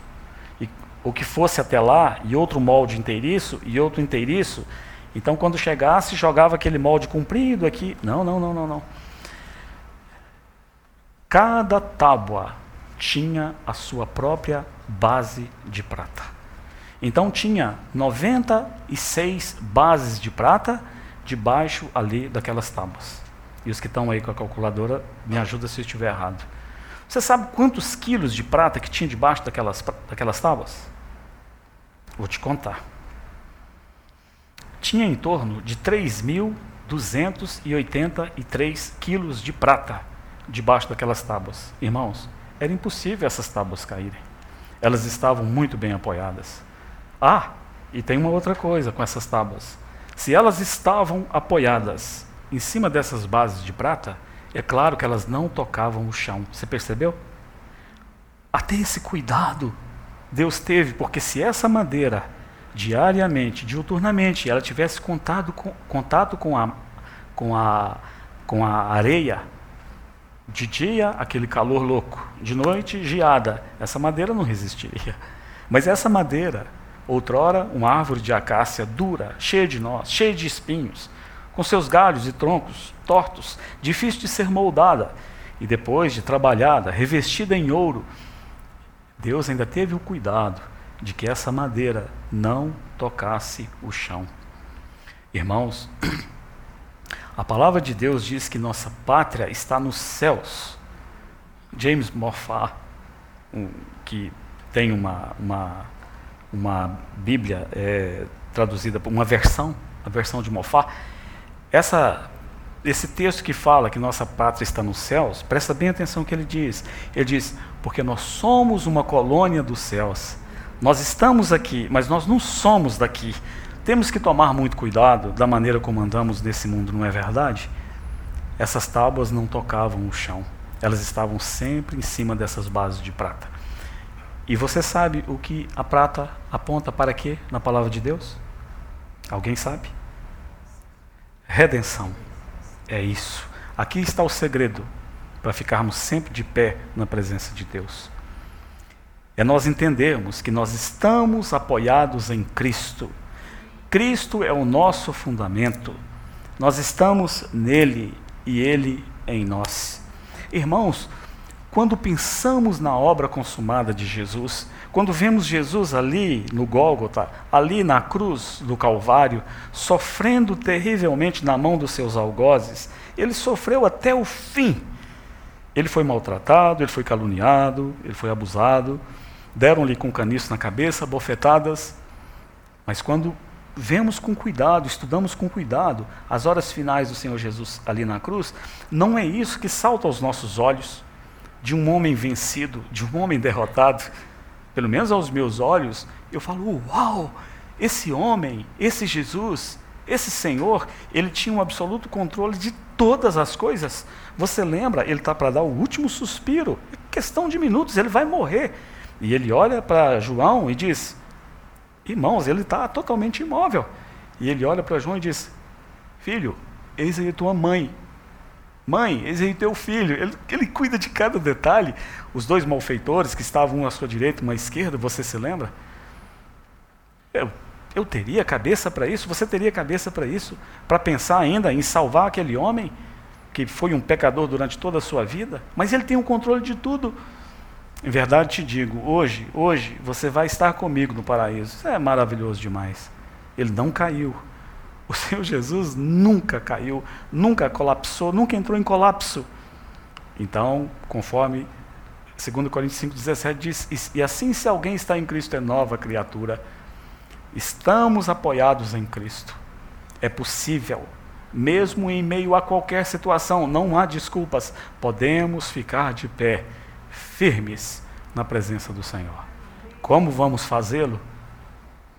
ou que fosse até lá, e outro molde inteiriço, e outro inteiriço. Então, quando chegasse, jogava aquele molde comprido aqui. Não, não, não, não, não. Cada tábua tinha a sua própria base de prata. Então tinha 96 bases de prata debaixo ali daquelas tábuas. E os que estão aí com a calculadora, me ajuda se eu estiver errado. Você sabe quantos quilos de prata que tinha debaixo daquelas, daquelas tábuas? Vou te contar. Tinha em torno de 3.283 quilos de prata debaixo daquelas tábuas. Irmãos, era impossível essas tábuas caírem. Elas estavam muito bem apoiadas. Ah, e tem uma outra coisa com essas tábuas. Se elas estavam apoiadas em cima dessas bases de prata, é claro que elas não tocavam o chão. Você percebeu? Até esse cuidado Deus teve, porque se essa madeira diariamente, diuturnamente, ela tivesse contato com, contato com, a, com, a, com a areia, de dia aquele calor louco, de noite geada, essa madeira não resistiria. Mas essa madeira, outrora uma árvore de acácia dura, cheia de nós, cheia de espinhos, com seus galhos e troncos tortos, difícil de ser moldada, e depois de trabalhada, revestida em ouro, Deus ainda teve o cuidado de que essa madeira não tocasse o chão. Irmãos, a palavra de Deus diz que nossa pátria está nos céus. James Moffat, um, que tem uma, uma, uma Bíblia é, traduzida, uma versão, a versão de Moffat, essa, esse texto que fala que nossa pátria está nos céus, presta bem atenção no que ele diz. Ele diz: porque nós somos uma colônia dos céus. Nós estamos aqui, mas nós não somos daqui. Temos que tomar muito cuidado da maneira como andamos nesse mundo, não é verdade? Essas tábuas não tocavam o chão, elas estavam sempre em cima dessas bases de prata. E você sabe o que a prata aponta para quê na palavra de Deus? Alguém sabe? Redenção. É isso. Aqui está o segredo para ficarmos sempre de pé na presença de Deus. É nós entendermos que nós estamos apoiados em Cristo. Cristo é o nosso fundamento. Nós estamos nele e ele em nós. Irmãos, quando pensamos na obra consumada de Jesus, quando vemos Jesus ali no Gólgota, ali na cruz do Calvário, sofrendo terrivelmente na mão dos seus algozes, ele sofreu até o fim ele foi maltratado, ele foi caluniado, ele foi abusado, deram-lhe com caniço na cabeça, bofetadas. Mas quando vemos com cuidado, estudamos com cuidado as horas finais do Senhor Jesus ali na cruz, não é isso que salta aos nossos olhos de um homem vencido, de um homem derrotado. Pelo menos aos meus olhos, eu falo: uau, esse homem, esse Jesus, esse Senhor, ele tinha um absoluto controle de todas as coisas. Você lembra? Ele está para dar o último suspiro. É questão de minutos, ele vai morrer. E ele olha para João e diz: Irmãos, ele está totalmente imóvel. E ele olha para João e diz: Filho, eis aí tua mãe. Mãe, eis aí teu filho. Ele, ele cuida de cada detalhe. Os dois malfeitores que estavam um à sua direita e uma à esquerda, você se lembra? Eu, eu teria cabeça para isso? Você teria cabeça para isso? Para pensar ainda em salvar aquele homem? que foi um pecador durante toda a sua vida, mas ele tem o controle de tudo. Em verdade te digo, hoje, hoje você vai estar comigo no paraíso. Isso é maravilhoso demais. Ele não caiu. O Senhor Jesus nunca caiu, nunca colapsou, nunca entrou em colapso. Então, conforme 2 Coríntios 5,17 diz, e assim se alguém está em Cristo é nova criatura. Estamos apoiados em Cristo. É possível mesmo em meio a qualquer situação, não há desculpas, podemos ficar de pé, firmes na presença do Senhor. Como vamos fazê-lo?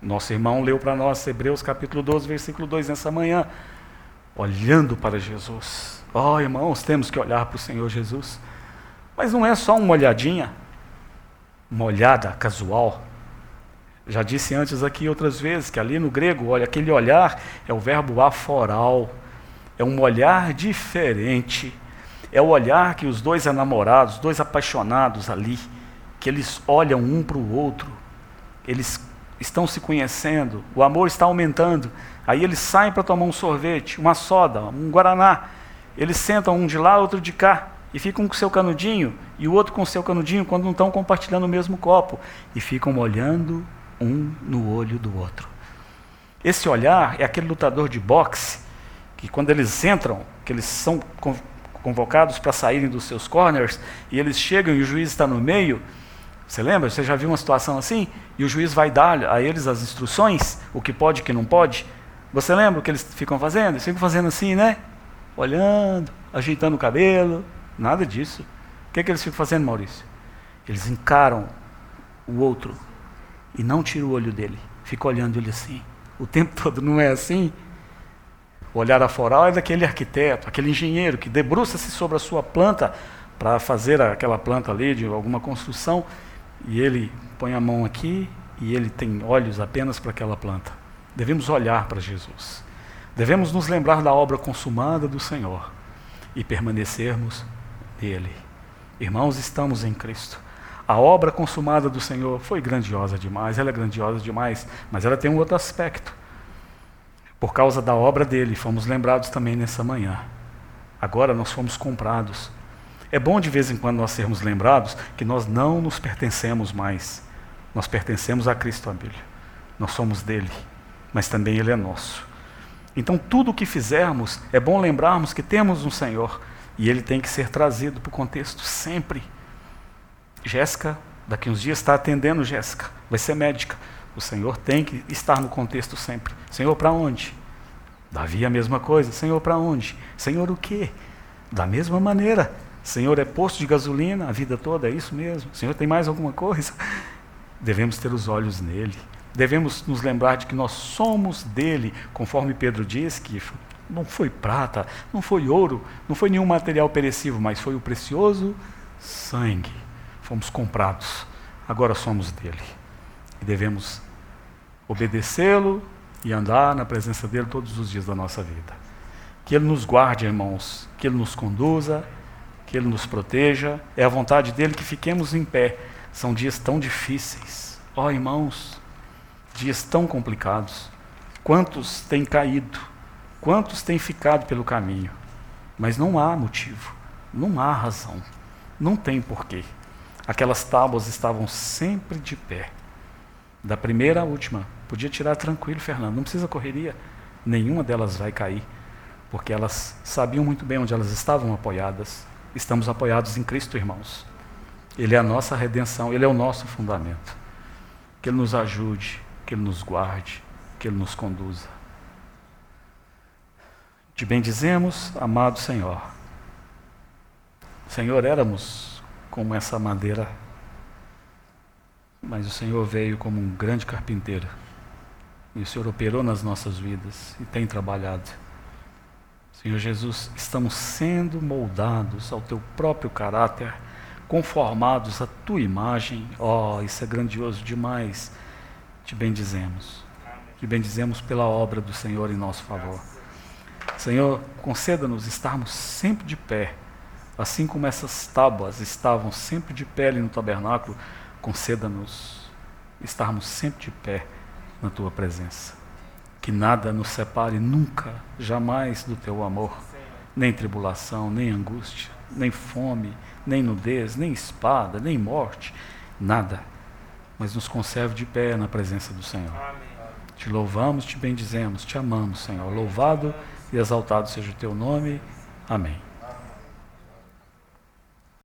Nosso irmão leu para nós Hebreus capítulo 12, versículo 2 nessa manhã, olhando para Jesus. Oh, irmãos, temos que olhar para o Senhor Jesus. Mas não é só uma olhadinha, uma olhada casual. Já disse antes aqui outras vezes que ali no grego, olha, aquele olhar é o verbo aforal é um olhar diferente. É o olhar que os dois enamorados, dois apaixonados ali, que eles olham um para o outro, eles estão se conhecendo, o amor está aumentando. Aí eles saem para tomar um sorvete, uma soda, um guaraná. Eles sentam um de lá, outro de cá, e ficam com seu canudinho, e o outro com seu canudinho, quando não estão compartilhando o mesmo copo, e ficam olhando um no olho do outro. Esse olhar é aquele lutador de boxe que quando eles entram, que eles são convocados para saírem dos seus corners, e eles chegam e o juiz está no meio, você lembra? Você já viu uma situação assim? E o juiz vai dar a eles as instruções, o que pode e o que não pode? Você lembra o que eles ficam fazendo? Eles ficam fazendo assim, né? Olhando, ajeitando o cabelo, nada disso. O que, é que eles ficam fazendo, Maurício? Eles encaram o outro e não tira o olho dele. Fica olhando ele assim. O tempo todo não é assim? O olhar aforal é daquele arquiteto, aquele engenheiro que debruça-se sobre a sua planta para fazer aquela planta ali de alguma construção e ele põe a mão aqui e ele tem olhos apenas para aquela planta. Devemos olhar para Jesus. Devemos nos lembrar da obra consumada do Senhor e permanecermos nele. Irmãos, estamos em Cristo. A obra consumada do Senhor foi grandiosa demais, ela é grandiosa demais, mas ela tem um outro aspecto. Por causa da obra dele, fomos lembrados também nessa manhã. Agora nós fomos comprados. É bom de vez em quando nós sermos lembrados que nós não nos pertencemos mais. Nós pertencemos a Cristo, Abílio. Nós somos dele, mas também ele é nosso. Então, tudo o que fizermos, é bom lembrarmos que temos um Senhor e ele tem que ser trazido para o contexto sempre. Jéssica, daqui uns dias está atendendo Jéssica, vai ser médica. O Senhor tem que estar no contexto sempre. Senhor, para onde? Davi a mesma coisa. Senhor, para onde? Senhor, o quê? Da mesma maneira. Senhor, é posto de gasolina a vida toda, é isso mesmo? Senhor, tem mais alguma coisa? Devemos ter os olhos nele. Devemos nos lembrar de que nós somos dele, conforme Pedro diz que não foi prata, não foi ouro, não foi nenhum material perecível, mas foi o precioso sangue. Fomos comprados, agora somos dele. E devemos obedecê-lo e andar na presença dele todos os dias da nossa vida. Que ele nos guarde, irmãos, que ele nos conduza, que ele nos proteja. É a vontade dele que fiquemos em pé. São dias tão difíceis. Ó oh, irmãos, dias tão complicados. Quantos têm caído? Quantos têm ficado pelo caminho? Mas não há motivo, não há razão, não tem porquê. Aquelas tábuas estavam sempre de pé da primeira à última. Podia tirar tranquilo, Fernando, não precisa correria. Nenhuma delas vai cair, porque elas sabiam muito bem onde elas estavam apoiadas. Estamos apoiados em Cristo, irmãos. Ele é a nossa redenção, ele é o nosso fundamento. Que ele nos ajude, que ele nos guarde, que ele nos conduza. Te bendizemos, amado Senhor. Senhor, éramos como essa madeira mas o Senhor veio como um grande carpinteiro. E o Senhor operou nas nossas vidas e tem trabalhado. Senhor Jesus, estamos sendo moldados ao teu próprio caráter, conformados à tua imagem. Oh, isso é grandioso demais. Te bendizemos. Te bendizemos pela obra do Senhor em nosso favor. Senhor, conceda-nos estarmos sempre de pé, assim como essas tábuas estavam sempre de ali no tabernáculo conceda-nos estarmos sempre de pé na tua presença. Que nada nos separe nunca, jamais do teu amor, nem tribulação, nem angústia, nem fome, nem nudez, nem espada, nem morte, nada. Mas nos conserve de pé na presença do Senhor. Te louvamos, te bendizemos, te amamos, Senhor. Louvado e exaltado seja o teu nome. Amém.